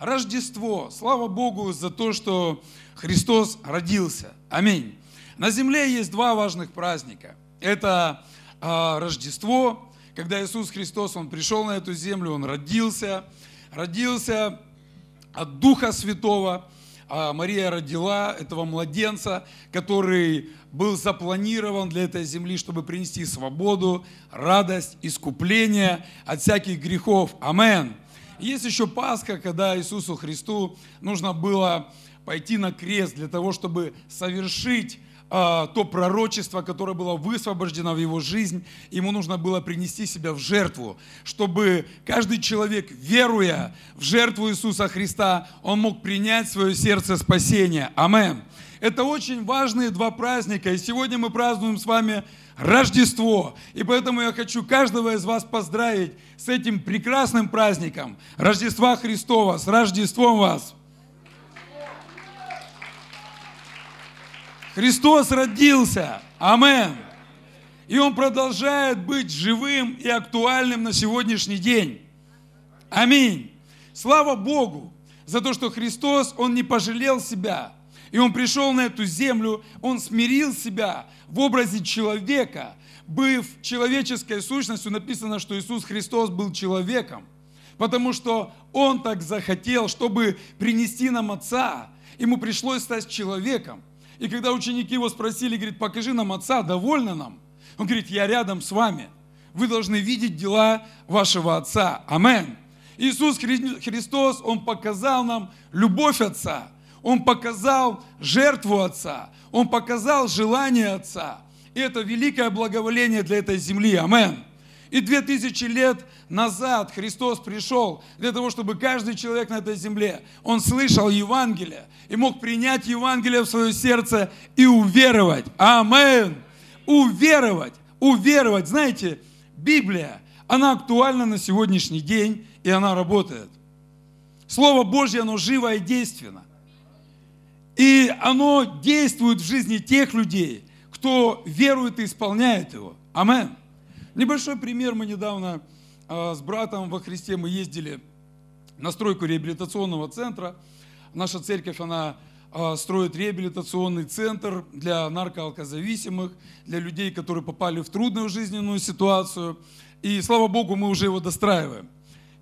Рождество. Слава Богу за то, что Христос родился. Аминь. На земле есть два важных праздника. Это э, Рождество, когда Иисус Христос, Он пришел на эту землю, Он родился, родился от Духа Святого, а Мария родила этого младенца, который был запланирован для этой земли, чтобы принести свободу, радость, искупление от всяких грехов. Амен. Есть еще Пасха, когда Иисусу Христу нужно было пойти на крест для того, чтобы совершить а, то пророчество, которое было высвобождено в его жизнь, ему нужно было принести себя в жертву, чтобы каждый человек, веруя в жертву Иисуса Христа, он мог принять в свое сердце спасение. Амен. Это очень важные два праздника, и сегодня мы празднуем с вами Рождество. И поэтому я хочу каждого из вас поздравить с этим прекрасным праздником Рождества Христова, с Рождеством вас. Христос родился. Амен. И Он продолжает быть живым и актуальным на сегодняшний день. Аминь. Слава Богу за то, что Христос, Он не пожалел себя. И Он пришел на эту землю, Он смирил себя в образе человека, быв человеческой сущностью. Написано, что Иисус Христос был человеком, потому что Он так захотел, чтобы принести нам Отца. Ему пришлось стать человеком. И когда ученики его спросили, говорит, покажи нам Отца, довольно нам? Он говорит, я рядом с вами. Вы должны видеть дела вашего Отца. Амен. Иисус Христос, Он показал нам любовь Отца. Он показал жертву Отца. Он показал желание Отца. И это великое благоволение для этой земли. Амен. И две тысячи лет назад Христос пришел для того, чтобы каждый человек на этой земле, он слышал Евангелие и мог принять Евангелие в свое сердце и уверовать. Амен. Уверовать. Уверовать. Знаете, Библия, она актуальна на сегодняшний день, и она работает. Слово Божье, оно живо и действенно. И оно действует в жизни тех людей, кто верует и исполняет его. Амен. Небольшой пример. Мы недавно э, с братом во Христе мы ездили на стройку реабилитационного центра. Наша церковь, она э, строит реабилитационный центр для наркоалкозависимых, для людей, которые попали в трудную жизненную ситуацию. И слава Богу, мы уже его достраиваем.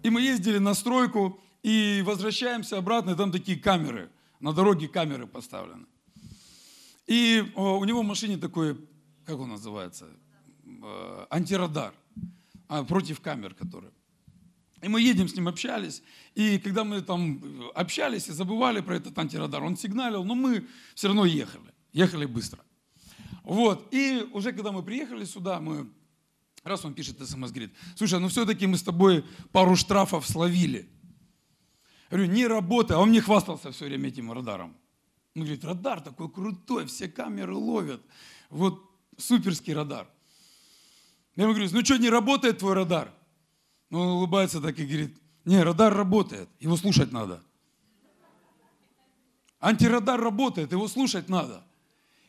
И мы ездили на стройку и возвращаемся обратно, и там такие камеры. На дороге камеры поставлены. И э, у него в машине такой, как он называется, Э, антирадар а, против камер, которые. И мы едем с ним, общались. И когда мы там общались и забывали про этот антирадар, он сигналил, но мы все равно ехали. Ехали быстро. Вот. И уже когда мы приехали сюда, мы раз он пишет смс, говорит, слушай, ну все-таки мы с тобой пару штрафов словили. Говорю, не работай. А он мне хвастался все время этим радаром. Он говорит, радар такой крутой, все камеры ловят. Вот суперский радар. Я ему говорю, ну что, не работает твой радар? Ну, он улыбается так и говорит, не, радар работает, его слушать надо. Антирадар работает, его слушать надо.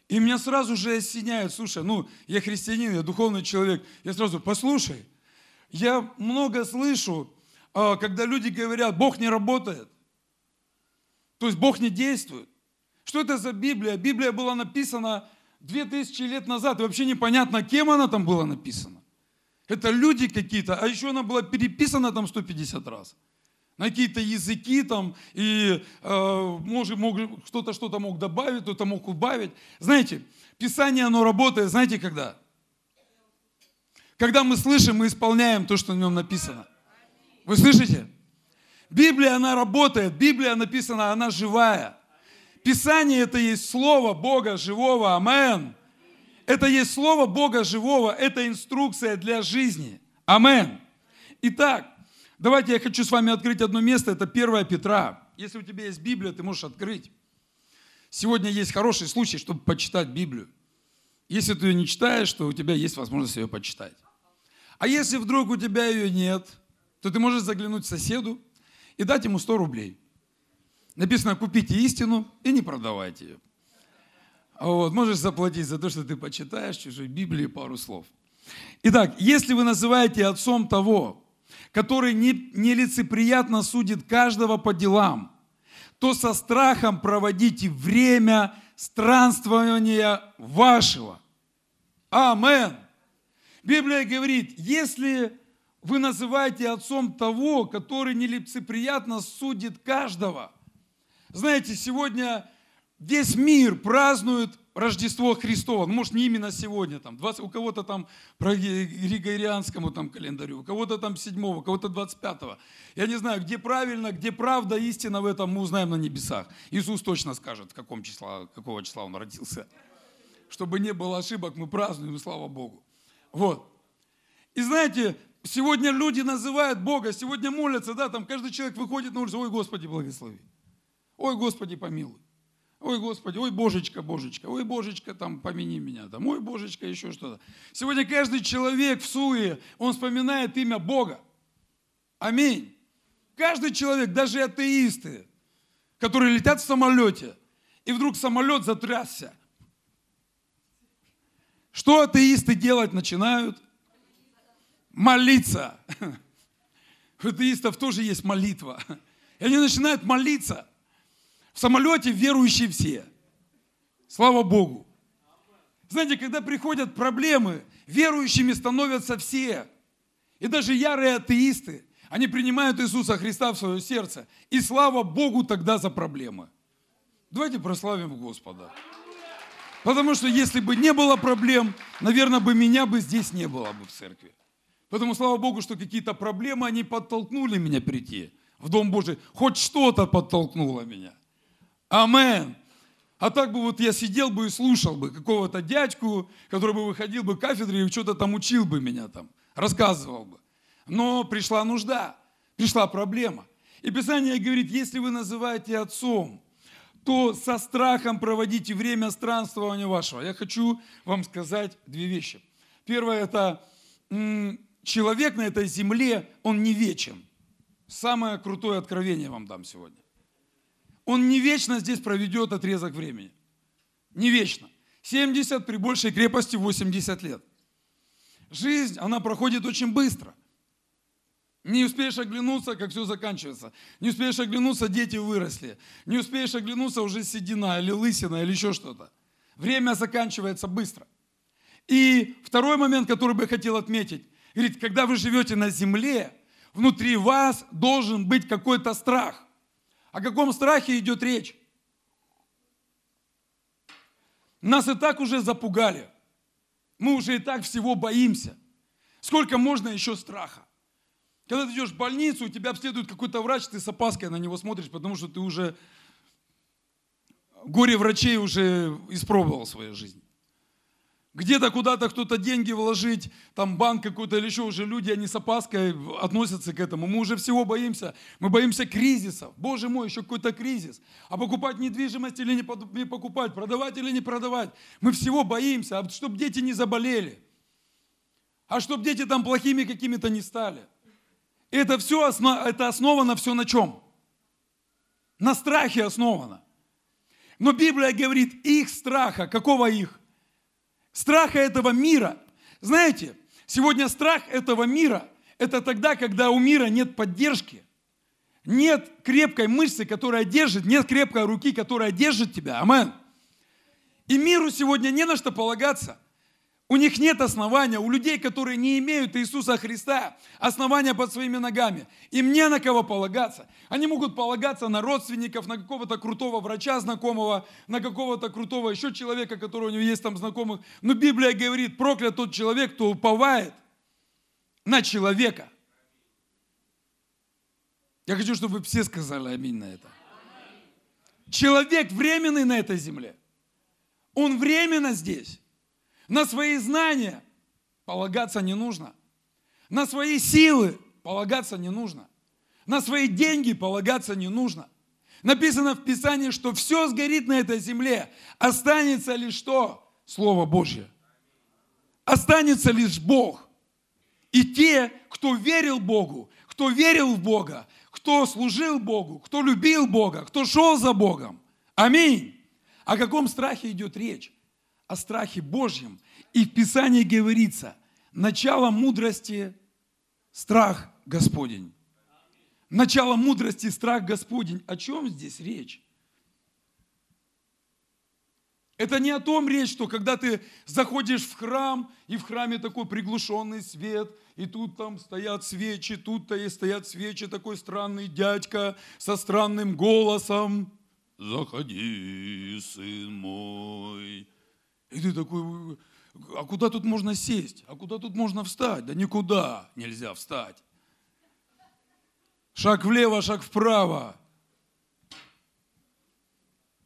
И меня сразу же осеняет, слушай, ну, я христианин, я духовный человек, я сразу, послушай, я много слышу, когда люди говорят, Бог не работает. То есть Бог не действует. Что это за Библия? Библия была написана две тысячи лет назад, и вообще непонятно, кем она там была написана. Это люди какие-то, а еще она была переписана там 150 раз. На какие-то языки там, и э, может, мог, кто-то что-то мог добавить, кто-то мог убавить. Знаете, Писание, оно работает, знаете, когда? Когда мы слышим и исполняем то, что в нем написано. Вы слышите? Библия, она работает, Библия написана, она живая. Писание это есть Слово Бога живого, амен. Это есть Слово Бога живого, это инструкция для жизни. Амен. Итак, давайте я хочу с вами открыть одно место, это 1 Петра. Если у тебя есть Библия, ты можешь открыть. Сегодня есть хороший случай, чтобы почитать Библию. Если ты ее не читаешь, то у тебя есть возможность ее почитать. А если вдруг у тебя ее нет, то ты можешь заглянуть соседу и дать ему 100 рублей. Написано, купите истину и не продавайте ее. Вот, можешь заплатить за то, что ты почитаешь чужой Библии пару слов. Итак, если вы называете отцом того, который нелицеприятно судит каждого по делам, то со страхом проводите время странствования вашего. Амен. Библия говорит, если вы называете отцом того, который нелицеприятно судит каждого. Знаете, сегодня весь мир празднует Рождество Христово, ну, может, не именно сегодня, там, 20, у кого-то там по Григорианскому там календарю, у кого-то там 7, у кого-то 25. Я не знаю, где правильно, где правда, истина в этом мы узнаем на небесах. Иисус точно скажет, каком числа, какого числа Он родился. Чтобы не было ошибок, мы празднуем, слава Богу. Вот. И знаете, сегодня люди называют Бога, сегодня молятся, да, там каждый человек выходит на улицу, ой, Господи, благослови. Ой, Господи, помилуй. Ой, Господи, ой, Божечка, Божечка, ой, Божечка, там, помяни меня, там, ой, Божечка, еще что-то. Сегодня каждый человек в суе, он вспоминает имя Бога. Аминь. Каждый человек, даже атеисты, которые летят в самолете, и вдруг самолет затрясся. Что атеисты делать начинают? Молиться. У атеистов тоже есть молитва. И они начинают молиться – в самолете верующие все. Слава Богу. Знаете, когда приходят проблемы, верующими становятся все. И даже ярые атеисты, они принимают Иисуса Христа в свое сердце. И слава Богу тогда за проблемы. Давайте прославим Господа. Потому что если бы не было проблем, наверное, бы меня бы здесь не было бы в церкви. Поэтому слава Богу, что какие-то проблемы, они подтолкнули меня прийти в Дом Божий. Хоть что-то подтолкнуло меня. Амен. А так бы вот я сидел бы и слушал бы какого-то дядьку, который бы выходил бы к кафедре и что-то там учил бы меня там, рассказывал бы. Но пришла нужда, пришла проблема. И Писание говорит, если вы называете отцом, то со страхом проводите время странствования вашего. Я хочу вам сказать две вещи. Первое – это человек на этой земле, он не вечен. Самое крутое откровение вам дам сегодня. Он не вечно здесь проведет отрезок времени. Не вечно. 70 при большей крепости 80 лет. Жизнь, она проходит очень быстро. Не успеешь оглянуться, как все заканчивается. Не успеешь оглянуться, дети выросли. Не успеешь оглянуться, уже седина или лысина или еще что-то. Время заканчивается быстро. И второй момент, который бы я хотел отметить. Говорит, когда вы живете на земле, внутри вас должен быть какой-то страх. О каком страхе идет речь? Нас и так уже запугали. Мы уже и так всего боимся. Сколько можно еще страха? Когда ты идешь в больницу, у тебя обследует какой-то врач, ты с опаской на него смотришь, потому что ты уже горе врачей уже испробовал в своей жизни где-то куда-то кто-то деньги вложить, там банк какой-то или еще уже люди, они с опаской относятся к этому. Мы уже всего боимся. Мы боимся кризисов. Боже мой, еще какой-то кризис. А покупать недвижимость или не покупать, продавать или не продавать. Мы всего боимся, а чтобы дети не заболели. А чтобы дети там плохими какими-то не стали. Это все это основано все на чем? На страхе основано. Но Библия говорит, их страха, какого их? Страха этого мира. Знаете, сегодня страх этого мира – это тогда, когда у мира нет поддержки, нет крепкой мышцы, которая держит, нет крепкой руки, которая держит тебя. Амен. И миру сегодня не на что полагаться – у них нет основания, у людей, которые не имеют Иисуса Христа, основания под своими ногами. Им не на кого полагаться. Они могут полагаться на родственников, на какого-то крутого врача знакомого, на какого-то крутого еще человека, который у него есть там знакомых. Но Библия говорит, проклят тот человек, кто уповает на человека. Я хочу, чтобы вы все сказали аминь на это. Человек временный на этой земле. Он временно здесь. На свои знания полагаться не нужно. На свои силы полагаться не нужно. На свои деньги полагаться не нужно. Написано в Писании, что все сгорит на этой земле. Останется лишь что? Слово Божье. Останется лишь Бог. И те, кто верил Богу, кто верил в Бога, кто служил Богу, кто любил Бога, кто шел за Богом. Аминь. О каком страхе идет речь? О страхе Божьем. И в Писании говорится, начало мудрости – страх Господень. Начало мудрости – страх Господень. О чем здесь речь? Это не о том речь, что когда ты заходишь в храм, и в храме такой приглушенный свет, и тут там стоят свечи, тут-то и стоят свечи, такой странный дядька со странным голосом. Заходи, сын мой. И ты такой, а куда тут можно сесть? А куда тут можно встать? Да никуда нельзя встать. Шаг влево, шаг вправо.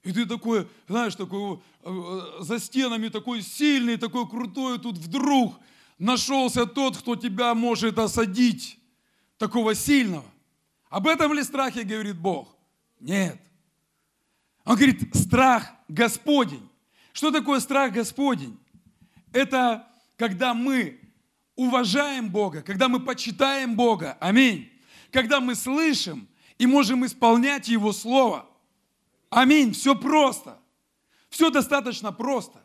И ты такой, знаешь, такой э, за стенами такой сильный, такой крутой, тут вдруг нашелся тот, кто тебя может осадить, такого сильного. Об этом ли страхе говорит Бог? Нет. Он говорит, страх Господень. Что такое страх Господень? Это когда мы уважаем Бога, когда мы почитаем Бога. Аминь. Когда мы слышим и можем исполнять Его Слово. Аминь. Все просто. Все достаточно просто.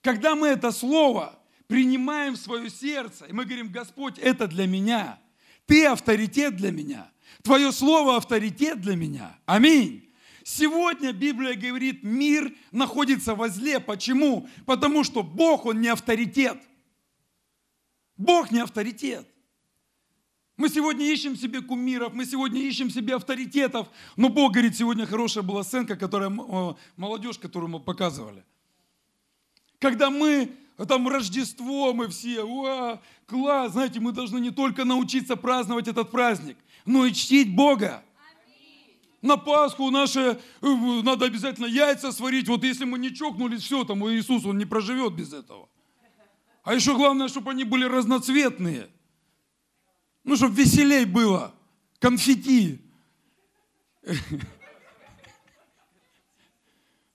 Когда мы это Слово принимаем в свое сердце, и мы говорим, Господь, это для меня. Ты авторитет для меня. Твое Слово авторитет для меня. Аминь. Сегодня Библия говорит, мир находится возле. Почему? Потому что Бог, Он не авторитет. Бог не авторитет. Мы сегодня ищем себе кумиров, мы сегодня ищем себе авторитетов, но Бог говорит, сегодня хорошая была сценка, которая, молодежь, которую мы показывали. Когда мы, там Рождество, мы все, о, класс, знаете, мы должны не только научиться праздновать этот праздник, но и чтить Бога на Пасху наше, э, надо обязательно яйца сварить. Вот если мы не чокнулись, все, там Иисус, Он не проживет без этого. А еще главное, чтобы они были разноцветные. Ну, чтобы веселей было. Конфетти.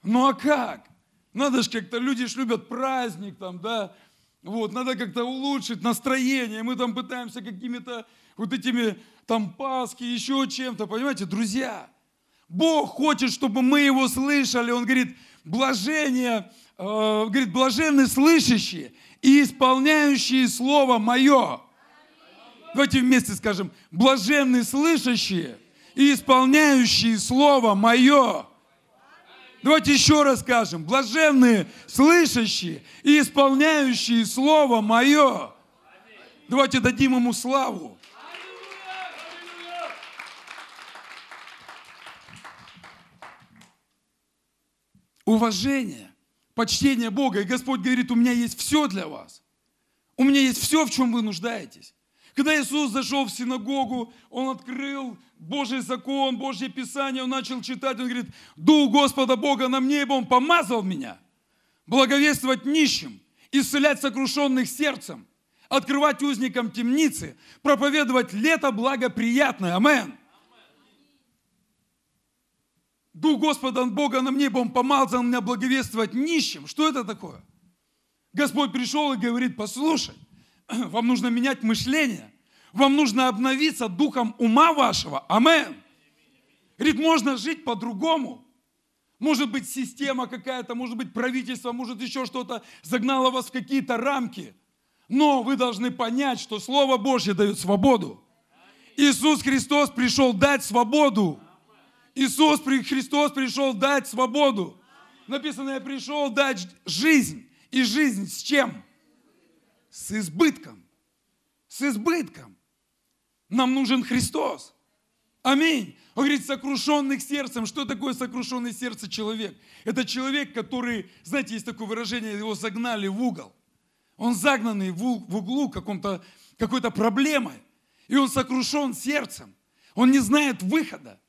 Ну а как? Надо же как-то, люди ж любят праздник там, да, вот, надо как-то улучшить настроение. Мы там пытаемся какими-то вот этими там Пасхи, еще чем-то, понимаете, друзья. Бог хочет, чтобы мы Его слышали. Он говорит, блажение, э, говорит, блаженны слышащие и исполняющие Слово Мое. Давайте вместе скажем, блаженны слышащие и исполняющие Слово Мое. Давайте еще раз скажем, блаженные слышащие и исполняющие Слово Мое. Давайте дадим Ему славу. Уважение, почтение Бога. И Господь говорит, у меня есть все для вас. У меня есть все, в чем вы нуждаетесь. Когда Иисус зашел в синагогу, Он открыл Божий закон, Божье Писание, Он начал читать, Он говорит, Дух Господа Бога на мне, ибо Он помазал меня благовествовать нищим, исцелять сокрушенных сердцем, открывать узникам темницы, проповедовать лето благоприятное. Аминь. Дух Господа Бога на мне, Он помазал меня благовествовать нищим. Что это такое? Господь пришел и говорит, послушай, вам нужно менять мышление, вам нужно обновиться духом ума вашего. Амен. Говорит, можно жить по-другому. Может быть, система какая-то, может быть, правительство, может, еще что-то загнало вас в какие-то рамки. Но вы должны понять, что Слово Божье дает свободу. Иисус Христос пришел дать свободу. Иисус Христос пришел дать свободу. Написано, я пришел дать жизнь. И жизнь с чем? С избытком. С избытком. Нам нужен Христос. Аминь. Он говорит, сокрушенных сердцем. Что такое сокрушенный сердце человек? Это человек, который, знаете, есть такое выражение, его загнали в угол. Он загнанный в углу каком-то, какой-то проблемой. И он сокрушен сердцем. Он не знает выхода.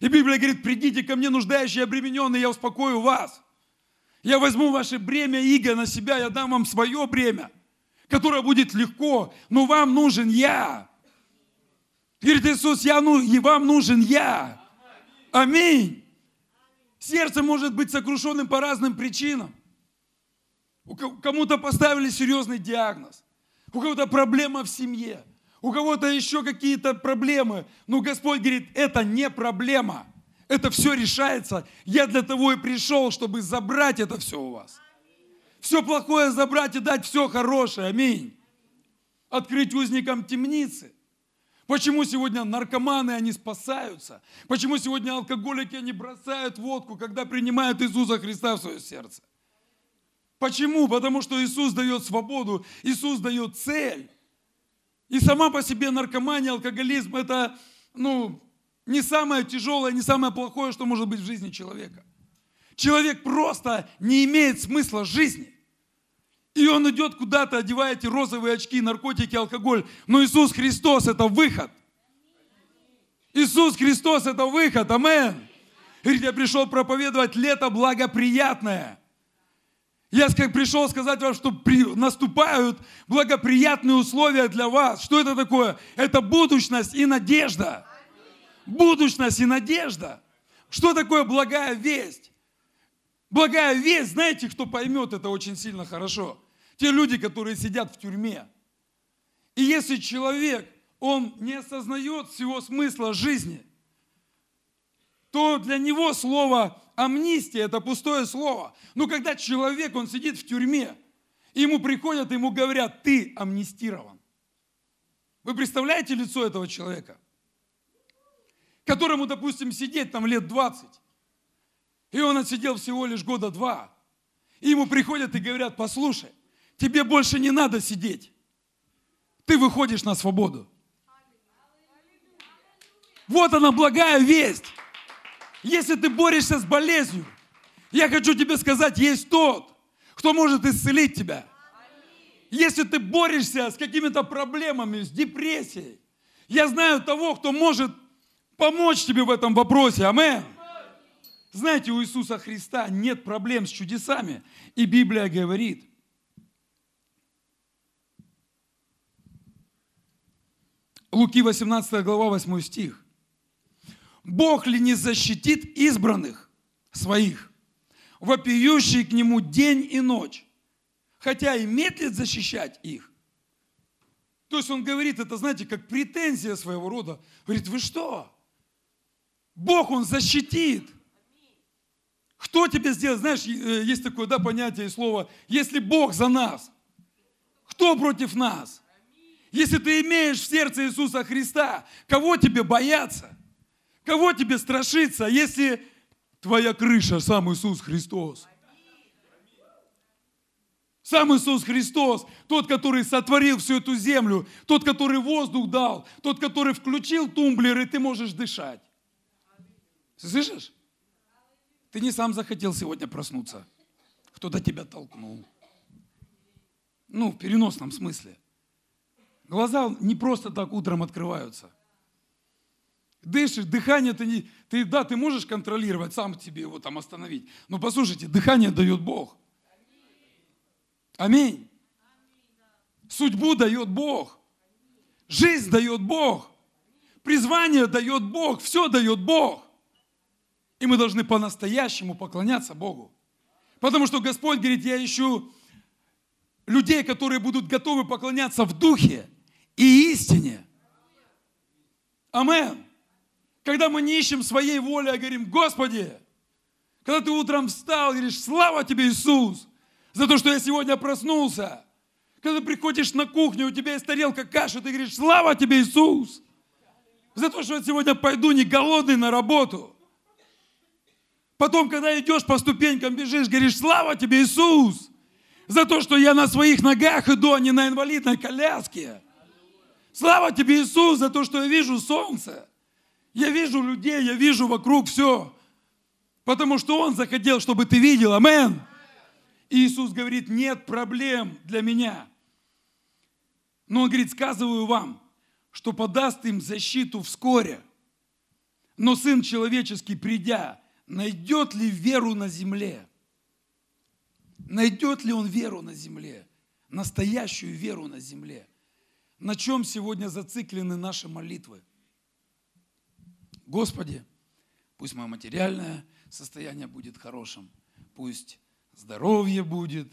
И Библия говорит, придите ко мне, нуждающие обремененные, я успокою вас. Я возьму ваше бремя иго на себя, я дам вам свое бремя, которое будет легко, но вам нужен я. Говорит Иисус, я, ну, и вам нужен я. Аминь. Сердце может быть сокрушенным по разным причинам. Кому-то поставили серьезный диагноз, у кого-то проблема в семье – у кого-то еще какие-то проблемы. Но Господь говорит, это не проблема. Это все решается. Я для того и пришел, чтобы забрать это все у вас. Все плохое забрать и дать все хорошее. Аминь. Открыть узникам темницы. Почему сегодня наркоманы, они спасаются? Почему сегодня алкоголики, они бросают водку, когда принимают Иисуса Христа в свое сердце? Почему? Потому что Иисус дает свободу, Иисус дает цель. И сама по себе наркомания, алкоголизм – это ну, не самое тяжелое, не самое плохое, что может быть в жизни человека. Человек просто не имеет смысла жизни. И он идет куда-то, одевая эти розовые очки, наркотики, алкоголь. Но Иисус Христос – это выход. Иисус Христос – это выход. Амен. Говорит, я пришел проповедовать лето благоприятное. Я как пришел сказать вам, что при, наступают благоприятные условия для вас. Что это такое? Это будущность и надежда. Будущность и надежда. Что такое благая весть? Благая весть, знаете, кто поймет это очень сильно хорошо? Те люди, которые сидят в тюрьме. И если человек, он не осознает всего смысла жизни, то для него слово амнистия – это пустое слово. Но когда человек, он сидит в тюрьме, ему приходят, ему говорят, ты амнистирован. Вы представляете лицо этого человека? Которому, допустим, сидеть там лет 20. И он отсидел всего лишь года два. И ему приходят и говорят, послушай, тебе больше не надо сидеть. Ты выходишь на свободу. Вот она благая весть. Если ты борешься с болезнью, я хочу тебе сказать, есть тот, кто может исцелить тебя. Если ты борешься с какими-то проблемами, с депрессией, я знаю того, кто может помочь тебе в этом вопросе. Амен. Знаете, у Иисуса Христа нет проблем с чудесами. И Библия говорит, Луки 18 глава 8 стих. Бог ли не защитит избранных своих, вопиющий к Нему день и ночь, хотя и медлит защищать их? То есть он говорит, это знаете, как претензия своего рода. Говорит, вы что? Бог, Он защитит. Кто тебе сделает? Знаешь, э, есть такое да, понятие и слово, если Бог за нас, кто против нас? Если ты имеешь в сердце Иисуса Христа, кого тебе бояться? Кого тебе страшиться, если твоя крыша сам Иисус Христос? Сам Иисус Христос, тот, который сотворил всю эту землю, тот, который воздух дал, тот, который включил тумблер, и ты можешь дышать. Слышишь? Ты не сам захотел сегодня проснуться. Кто-то тебя толкнул. Ну, в переносном смысле. Глаза не просто так утром открываются. Дышишь, дыхание ты не... Ты, да, ты можешь контролировать, сам тебе его там остановить. Но послушайте, дыхание дает Бог. Аминь. Судьбу дает Бог. Жизнь дает Бог. Призвание дает Бог. Все дает Бог. И мы должны по-настоящему поклоняться Богу. Потому что Господь говорит, я ищу людей, которые будут готовы поклоняться в духе и истине. Амен. Когда мы не ищем своей воли, а говорим, Господи, когда ты утром встал, говоришь, слава тебе, Иисус, за то, что я сегодня проснулся. Когда ты приходишь на кухню, у тебя есть тарелка каши, ты говоришь, слава тебе, Иисус, за то, что я сегодня пойду не голодный на работу. Потом, когда идешь по ступенькам, бежишь, говоришь, слава тебе, Иисус, за то, что я на своих ногах иду, а не на инвалидной коляске. Слава тебе, Иисус, за то, что я вижу солнце. Я вижу людей, я вижу вокруг все. Потому что Он захотел, чтобы ты видел. Амен. Иисус говорит, нет проблем для меня. Но Он говорит, сказываю вам, что подаст им защиту вскоре. Но Сын Человеческий, придя, найдет ли веру на земле? Найдет ли он веру на земле? Настоящую веру на земле? На чем сегодня зациклены наши молитвы? Господи, пусть мое материальное состояние будет хорошим, пусть здоровье будет,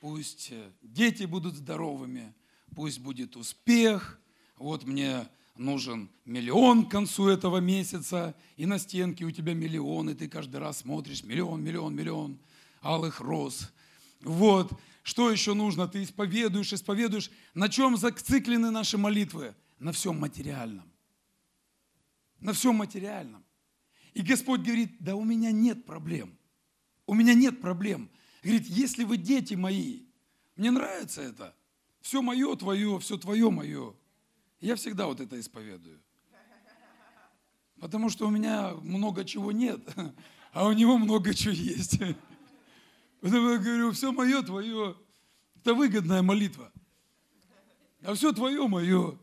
пусть э, дети будут здоровыми, пусть будет успех. Вот мне нужен миллион к концу этого месяца, и на стенке у тебя миллион, и ты каждый раз смотришь миллион, миллион, миллион алых роз. Вот, что еще нужно? Ты исповедуешь, исповедуешь. На чем зациклены наши молитвы? на всем материальном. На всем материальном. И Господь говорит, да у меня нет проблем. У меня нет проблем. Говорит, если вы дети мои, мне нравится это. Все мое твое, все твое мое. Я всегда вот это исповедую. Потому что у меня много чего нет, а у него много чего есть. Поэтому я говорю, все мое твое. Это выгодная молитва. А все твое мое.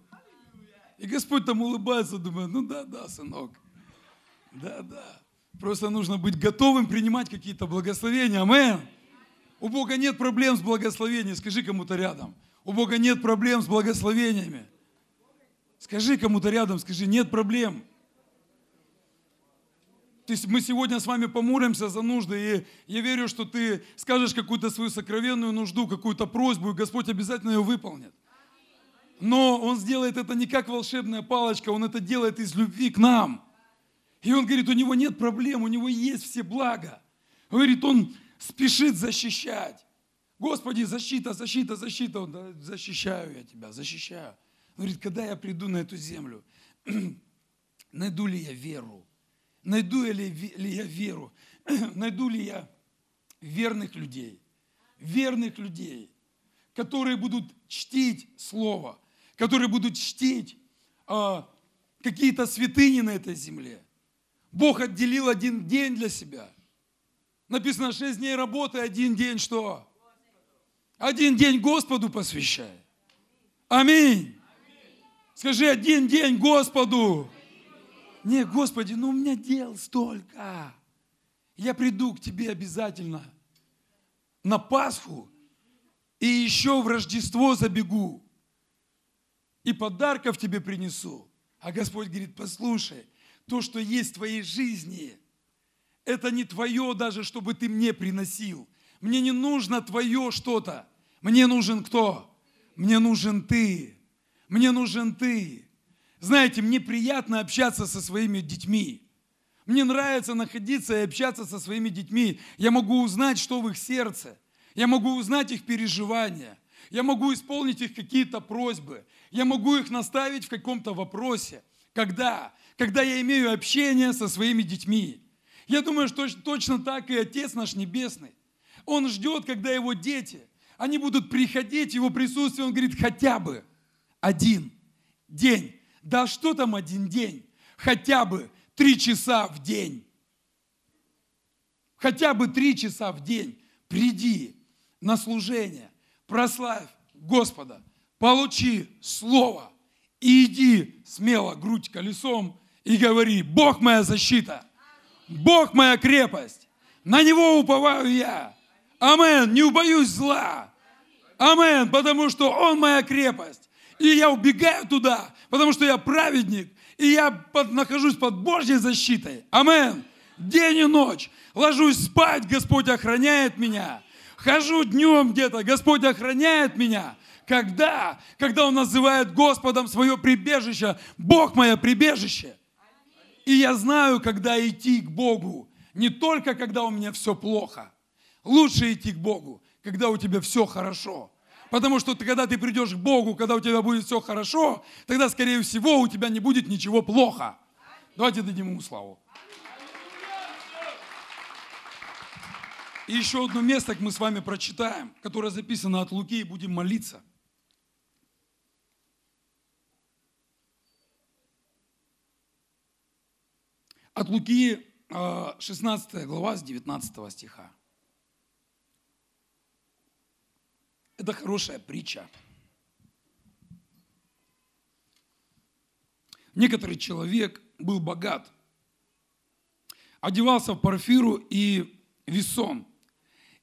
И Господь там улыбается, думает, ну да, да, сынок. Да, да. Просто нужно быть готовым принимать какие-то благословения. Амен. У Бога нет проблем с благословением. Скажи кому-то рядом. У Бога нет проблем с благословениями. Скажи кому-то рядом, скажи, нет проблем. То есть мы сегодня с вами помолимся за нужды, и я верю, что ты скажешь какую-то свою сокровенную нужду, какую-то просьбу, и Господь обязательно ее выполнит. Но Он сделает это не как волшебная палочка, Он это делает из любви к нам. И Он говорит, у Него нет проблем, у Него есть все блага. Говорит, Он спешит защищать. Господи, защита, защита, защита. Он, да, защищаю я тебя, защищаю. Он говорит, когда я приду на эту землю, найду ли я веру? Найду ли, ли я веру? Найду ли я верных людей? Верных людей, которые будут чтить Слово, которые будут чтить а, какие-то святыни на этой земле. Бог отделил один день для себя. Написано, шесть дней работы, один день что? Один день Господу посвящай. Аминь. Скажи, один день Господу. Не, Господи, ну у меня дел столько. Я приду к Тебе обязательно на Пасху и еще в Рождество забегу. И подарков тебе принесу. А Господь говорит, послушай, то, что есть в твоей жизни, это не твое даже, чтобы ты мне приносил. Мне не нужно твое что-то. Мне нужен кто? Мне нужен ты. Мне нужен ты. Знаете, мне приятно общаться со своими детьми. Мне нравится находиться и общаться со своими детьми. Я могу узнать, что в их сердце. Я могу узнать их переживания. Я могу исполнить их какие-то просьбы. Я могу их наставить в каком-то вопросе. Когда? Когда я имею общение со своими детьми. Я думаю, что точно так и Отец наш Небесный. Он ждет, когда его дети, они будут приходить его присутствие. Он говорит, хотя бы один день. Да что там один день? Хотя бы три часа в день. Хотя бы три часа в день. Приди на служение, прославь Господа, получи Слово и иди смело грудь колесом и говори, Бог моя защита, Бог моя крепость, на Него уповаю я. Амен, не убоюсь зла. Амен, потому что Он моя крепость. И я убегаю туда, потому что я праведник, и я под, нахожусь под Божьей защитой. Амен. День и ночь. Ложусь спать, Господь охраняет меня. Хожу днем где-то, Господь охраняет меня. Когда? Когда Он называет Господом свое прибежище. Бог мое прибежище. И я знаю, когда идти к Богу. Не только, когда у меня все плохо. Лучше идти к Богу, когда у тебя все хорошо. Потому что ты, когда ты придешь к Богу, когда у тебя будет все хорошо, тогда, скорее всего, у тебя не будет ничего плохо. Давайте дадим ему славу. И еще одно место мы с вами прочитаем, которое записано от Луки, и будем молиться. От Луки 16 а, глава с 19 стиха. Это хорошая притча. Некоторый человек был богат, одевался в парфиру и весон –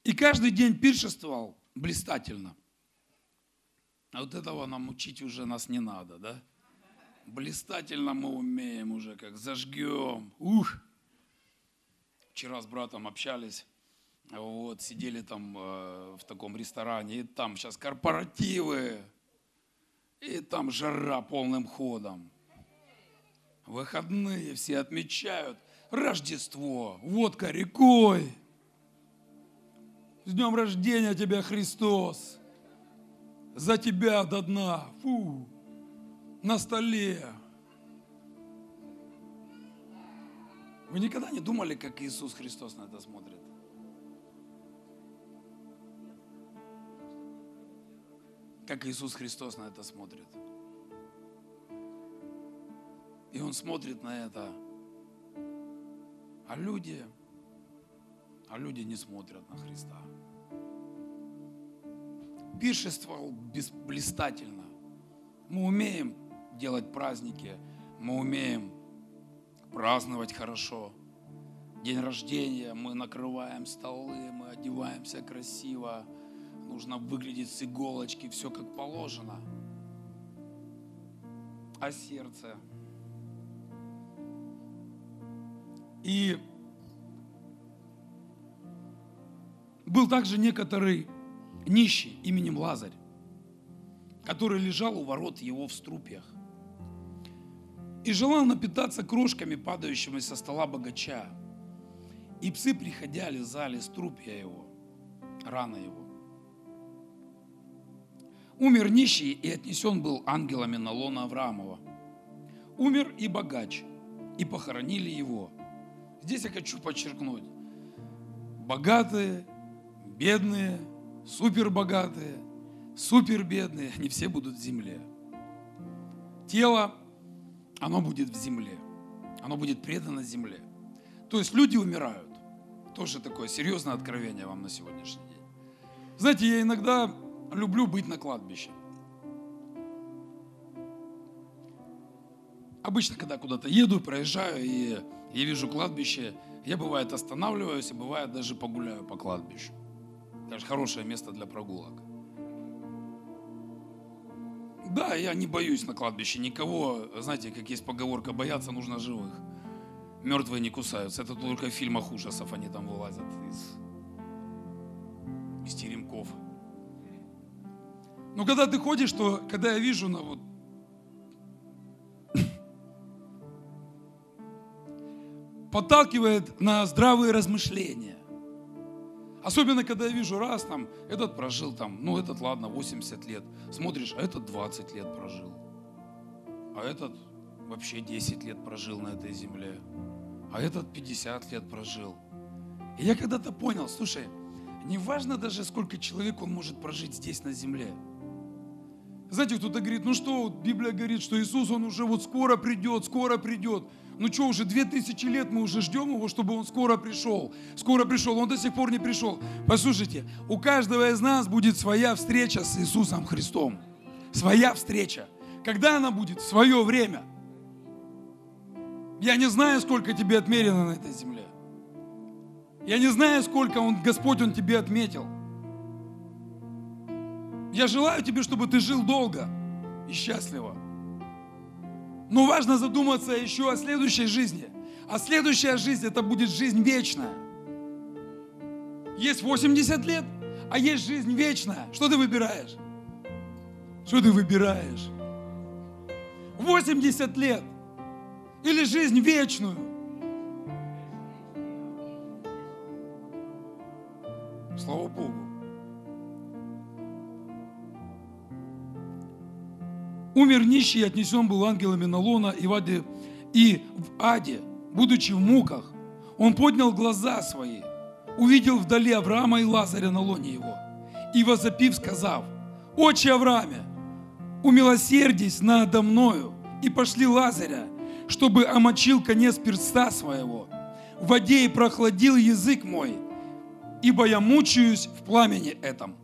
и каждый день пиршествовал блистательно. А вот этого нам учить уже нас не надо, да? Блистательно мы умеем уже, как зажгем. Ух! Вчера с братом общались, вот, сидели там э, в таком ресторане, и там сейчас корпоративы, и там жара полным ходом. Выходные все отмечают Рождество, водка рекой – с днем рождения тебя, Христос! За тебя до дна! Фу! На столе. Вы никогда не думали, как Иисус Христос на это смотрит? Как Иисус Христос на это смотрит? И Он смотрит на это. А люди, а люди не смотрят на Христа. Пиршествовал блистательно. Мы умеем делать праздники, мы умеем праздновать хорошо. День рождения, мы накрываем столы, мы одеваемся красиво, нужно выглядеть с иголочки, все как положено. А сердце? И был также некоторый нищий именем Лазарь, который лежал у ворот его в струпьях и желал напитаться крошками, падающими со стола богача. И псы, приходя, лизали струпья его, рана его. Умер нищий и отнесен был ангелами на лона Авраамова. Умер и богач, и похоронили его. Здесь я хочу подчеркнуть. Богатые, бедные, супербогатые, супербедные, они все будут в земле. Тело оно будет в земле. Оно будет предано земле. То есть люди умирают. Тоже такое серьезное откровение вам на сегодняшний день. Знаете, я иногда люблю быть на кладбище. Обычно, когда куда-то еду, проезжаю, и я вижу кладбище, я бывает останавливаюсь, и бывает даже погуляю по кладбищу. Даже хорошее место для прогулок. Да, я не боюсь на кладбище никого. Знаете, как есть поговорка, бояться нужно живых. Мертвые не кусаются. Это только в фильмах ужасов они там вылазят из, из теремков. Но когда ты ходишь, то когда я вижу на вот подталкивает на здравые размышления. Особенно, когда я вижу раз, там, этот прожил там, ну, этот, ладно, 80 лет. Смотришь, а этот 20 лет прожил. А этот вообще 10 лет прожил на этой земле. А этот 50 лет прожил. И я когда-то понял, слушай, не важно даже, сколько человек он может прожить здесь на земле. Знаете, кто-то говорит, ну что, Библия говорит, что Иисус, Он уже вот скоро придет, скоро придет. Ну что, уже две тысячи лет мы уже ждем Его, чтобы Он скоро пришел. Скоро пришел, Он до сих пор не пришел. Послушайте, у каждого из нас будет своя встреча с Иисусом Христом. Своя встреча. Когда она будет? В свое время. Я не знаю, сколько тебе отмерено на этой земле. Я не знаю, сколько он, Господь Он тебе отметил. Я желаю тебе, чтобы ты жил долго и счастливо. Но важно задуматься еще о следующей жизни. А следующая жизнь, это будет жизнь вечная. Есть 80 лет, а есть жизнь вечная. Что ты выбираешь? Что ты выбираешь? 80 лет или жизнь вечную? Слава Богу. Умер нищий и отнесен был ангелами на лона и в аде, и в аде, будучи в муках, он поднял глаза свои, увидел вдали Авраама и Лазаря на лоне его, и возопив, сказав, «Отче Аврааме, умилосердись надо мною, и пошли Лазаря, чтобы омочил конец перста своего, в воде и прохладил язык мой, ибо я мучаюсь в пламени этом».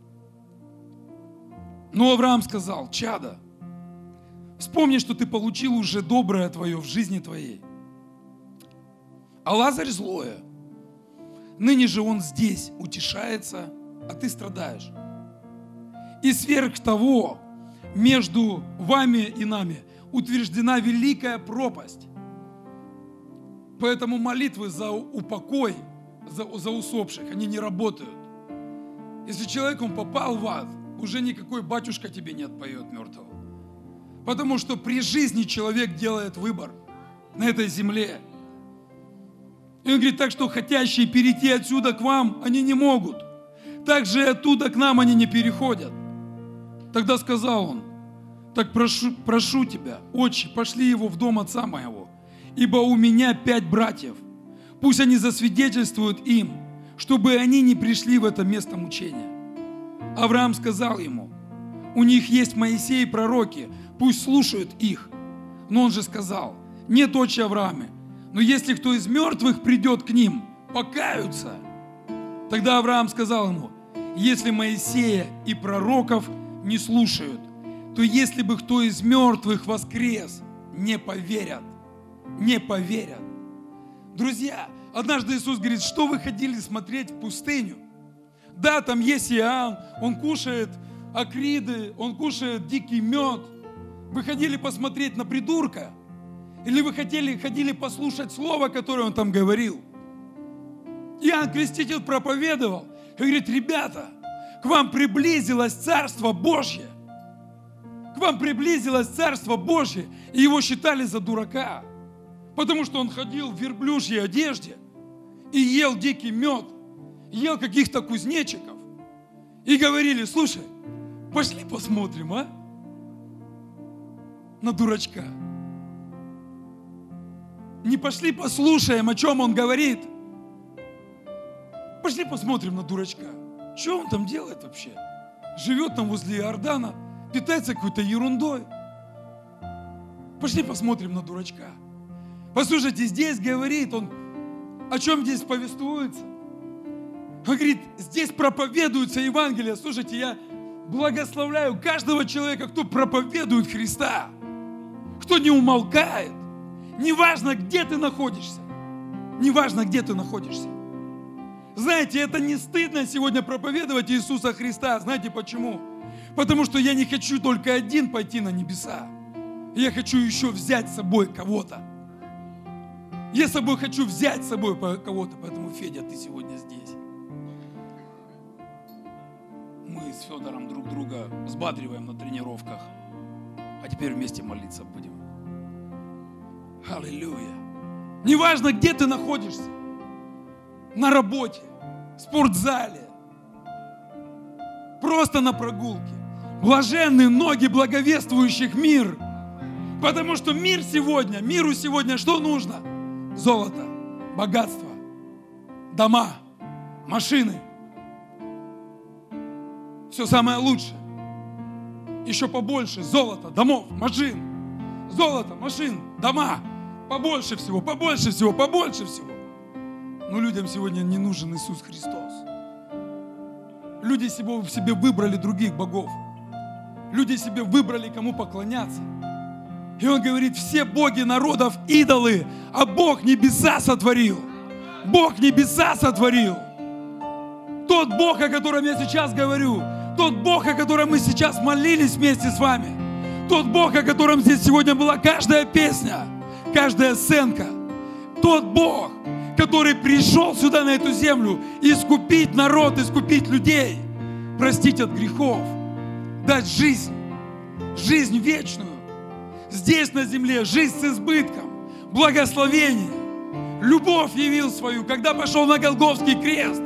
Но Авраам сказал, «Чада, Вспомни, что ты получил уже доброе твое в жизни твоей. А Лазарь злое. Ныне же он здесь утешается, а ты страдаешь. И сверх того, между вами и нами утверждена великая пропасть. Поэтому молитвы за упокой, за, за усопших, они не работают. Если человек, попал в ад, уже никакой батюшка тебе не отпоет мертвого. Потому что при жизни человек делает выбор на этой земле. И он говорит, так что хотящие перейти отсюда к вам, они не могут. Так же и оттуда к нам они не переходят. Тогда сказал он, Так прошу, прошу тебя, отче, пошли его в дом отца моего, ибо у меня пять братьев. Пусть они засвидетельствуют им, чтобы они не пришли в это место мучения. Авраам сказал ему, у них есть Моисей и пророки, пусть слушают их. Но он же сказал, нет, отче Аврааме, но если кто из мертвых придет к ним, покаются. Тогда Авраам сказал ему, если Моисея и пророков не слушают, то если бы кто из мертвых воскрес, не поверят. Не поверят. Друзья, однажды Иисус говорит, что вы ходили смотреть в пустыню? Да, там есть Иоанн, он кушает акриды, он кушает дикий мед. Вы ходили посмотреть на придурка? Или вы хотели, ходили послушать слово, которое он там говорил? Иоанн Креститель проповедовал и говорит, ребята, к вам приблизилось Царство Божье. К вам приблизилось Царство Божье, и его считали за дурака, потому что он ходил в верблюжьей одежде и ел дикий мед, ел каких-то кузнечиков. И говорили, слушай, пошли посмотрим, а? На дурачка. Не пошли послушаем, о чем он говорит. Пошли посмотрим на дурачка. Что он там делает вообще? Живет там возле Иордана, питается какой-то ерундой. Пошли посмотрим на дурачка. Послушайте, здесь говорит он, о чем здесь повествуется. Он говорит, здесь проповедуется Евангелие. Слушайте, я благословляю каждого человека, кто проповедует Христа, кто не умолкает. Неважно, где ты находишься. Неважно, где ты находишься. Знаете, это не стыдно сегодня проповедовать Иисуса Христа. Знаете почему? Потому что я не хочу только один пойти на небеса. Я хочу еще взять с собой кого-то. Я с собой хочу взять с собой кого-то, поэтому, Федя, ты сегодня здесь. Мы с Федором друг друга взбадриваем на тренировках. А теперь вместе молиться будем. Аллилуйя. Неважно, где ты находишься. На работе, в спортзале, просто на прогулке. Блаженны ноги благовествующих мир. Потому что мир сегодня, миру сегодня что нужно? Золото, богатство, дома, машины. Все самое лучшее. Еще побольше золота, домов, машин. Золото, машин, дома. Побольше всего, побольше всего, побольше всего. Но людям сегодня не нужен Иисус Христос. Люди себе, себе выбрали других богов. Люди себе выбрали, кому поклоняться. И он говорит, все боги народов идолы, а Бог небеса сотворил. Бог небеса сотворил. Тот Бог, о котором я сейчас говорю, тот Бог, о котором мы сейчас молились вместе с вами, тот Бог, о котором здесь сегодня была каждая песня, каждая сценка, тот Бог, который пришел сюда на эту землю искупить народ, искупить людей, простить от грехов, дать жизнь, жизнь вечную. Здесь на земле жизнь с избытком, благословение, любовь явил свою, когда пошел на Голговский крест.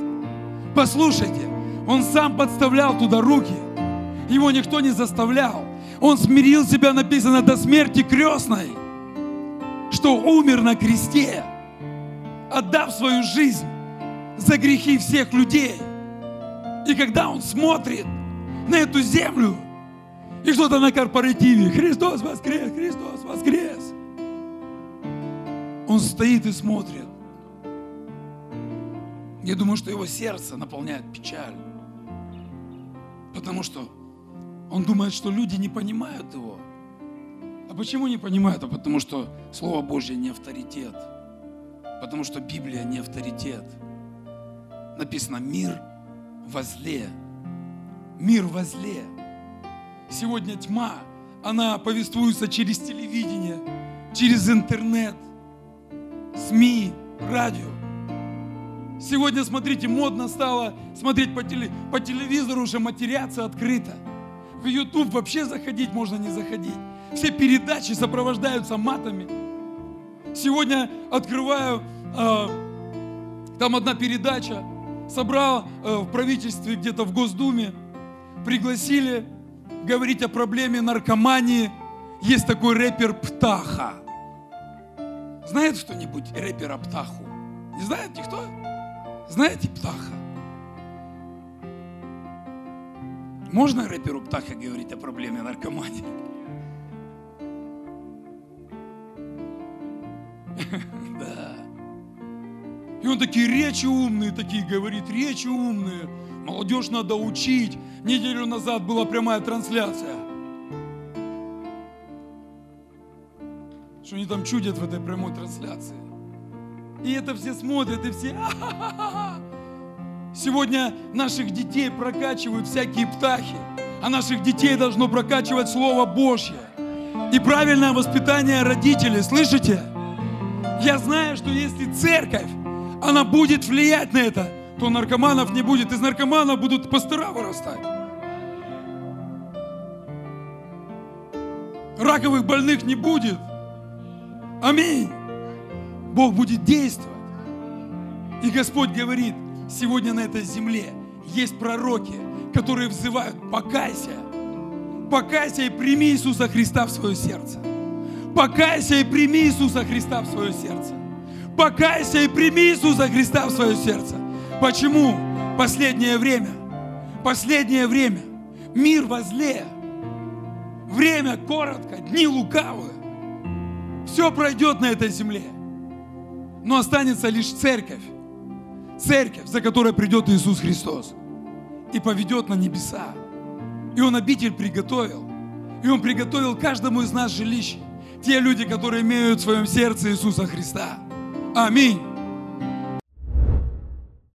Послушайте, он сам подставлял туда руки, его никто не заставлял. Он смирил себя, написано, до смерти крестной, что умер на кресте – отдав свою жизнь за грехи всех людей. И когда он смотрит на эту землю, и кто-то на корпоративе, Христос воскрес, Христос воскрес, он стоит и смотрит. Я думаю, что его сердце наполняет печаль. Потому что он думает, что люди не понимают его. А почему не понимают? А потому что Слово Божье не авторитет. Потому что Библия не авторитет. Написано мир возле. Мир возле. Сегодня тьма, она повествуется через телевидение, через интернет, СМИ, радио. Сегодня, смотрите, модно стало смотреть по, теле, по телевизору, уже матеряться открыто. В YouTube вообще заходить можно не заходить. Все передачи сопровождаются матами. Сегодня открываю, э, там одна передача, собрал э, в правительстве где-то в Госдуме, пригласили говорить о проблеме наркомании, есть такой рэпер Птаха. Знает кто-нибудь рэпера Птаху? Не знает никто? Знаете Птаха? Можно рэперу Птаха говорить о проблеме наркомании? Да. И он такие речи умные, такие говорит, речи умные. Молодежь надо учить. Неделю назад была прямая трансляция. Что они там чудят в этой прямой трансляции. И это все смотрят, и все... Сегодня наших детей прокачивают всякие птахи, а наших детей должно прокачивать Слово Божье. И правильное воспитание родителей, слышите? Я знаю, что если церковь, она будет влиять на это, то наркоманов не будет. Из наркоманов будут пастора вырастать. Раковых больных не будет. Аминь. Бог будет действовать. И Господь говорит, сегодня на этой земле есть пророки, которые взывают, покайся, покайся и прими Иисуса Христа в свое сердце. Покайся и прими Иисуса Христа в свое сердце. Покайся и прими Иисуса Христа в свое сердце. Почему? Последнее время, последнее время, мир возле, время коротко, дни лукавые. Все пройдет на этой земле. Но останется лишь церковь. Церковь, за которой придет Иисус Христос и поведет на небеса. И Он обитель приготовил. И Он приготовил каждому из нас жилище. Те люди, которые имеют в своем сердце Иисуса Христа. Аминь.